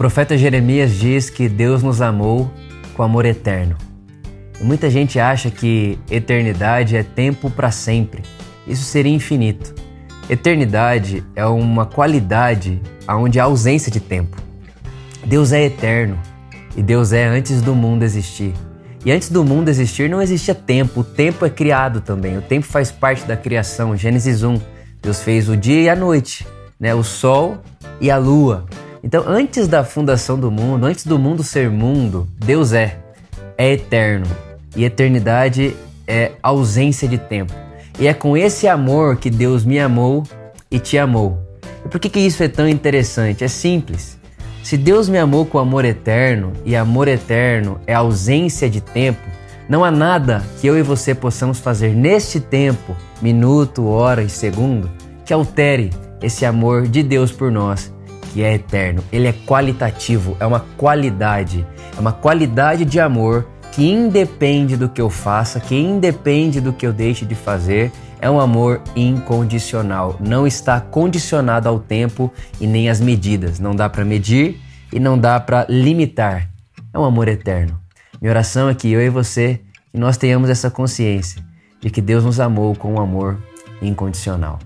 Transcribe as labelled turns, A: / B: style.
A: profeta Jeremias diz que Deus nos amou com amor eterno. Muita gente acha que eternidade é tempo para sempre. Isso seria infinito. Eternidade é uma qualidade onde há ausência de tempo. Deus é eterno e Deus é antes do mundo existir. E antes do mundo existir não existia tempo, o tempo é criado também. O tempo faz parte da criação. Gênesis 1, Deus fez o dia e a noite, né? o sol e a lua. Então, antes da fundação do mundo, antes do mundo ser mundo, Deus é, é eterno. E eternidade é ausência de tempo. E é com esse amor que Deus me amou e te amou. E por que, que isso é tão interessante? É simples. Se Deus me amou com amor eterno e amor eterno é ausência de tempo, não há nada que eu e você possamos fazer neste tempo, minuto, hora e segundo, que altere esse amor de Deus por nós que é eterno, ele é qualitativo, é uma qualidade, é uma qualidade de amor que independe do que eu faça, que independe do que eu deixe de fazer, é um amor incondicional, não está condicionado ao tempo e nem às medidas, não dá para medir e não dá para limitar. É um amor eterno. Minha oração é que eu e você, que nós tenhamos essa consciência de que Deus nos amou com um amor incondicional.